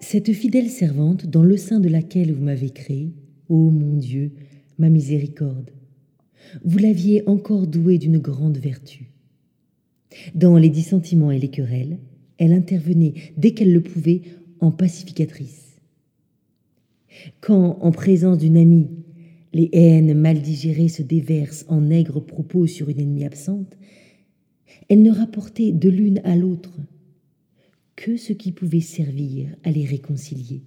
Cette fidèle servante dans le sein de laquelle vous m'avez créé, ô mon Dieu, ma miséricorde, vous l'aviez encore douée d'une grande vertu. Dans les dissentiments et les querelles, elle intervenait dès qu'elle le pouvait en pacificatrice. Quand, en présence d'une amie, les haines mal digérées se déversent en aigres propos sur une ennemie absente, elle ne rapportait de l'une à l'autre que ce qui pouvait servir à les réconcilier.